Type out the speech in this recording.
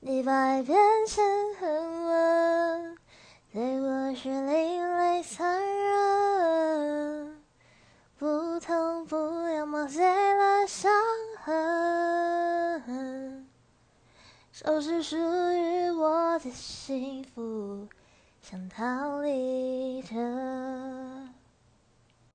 你把爱变成恨，我对我是另类残忍。不痛不痒，麻醉了伤痕，收拾属于我的幸福，想逃离。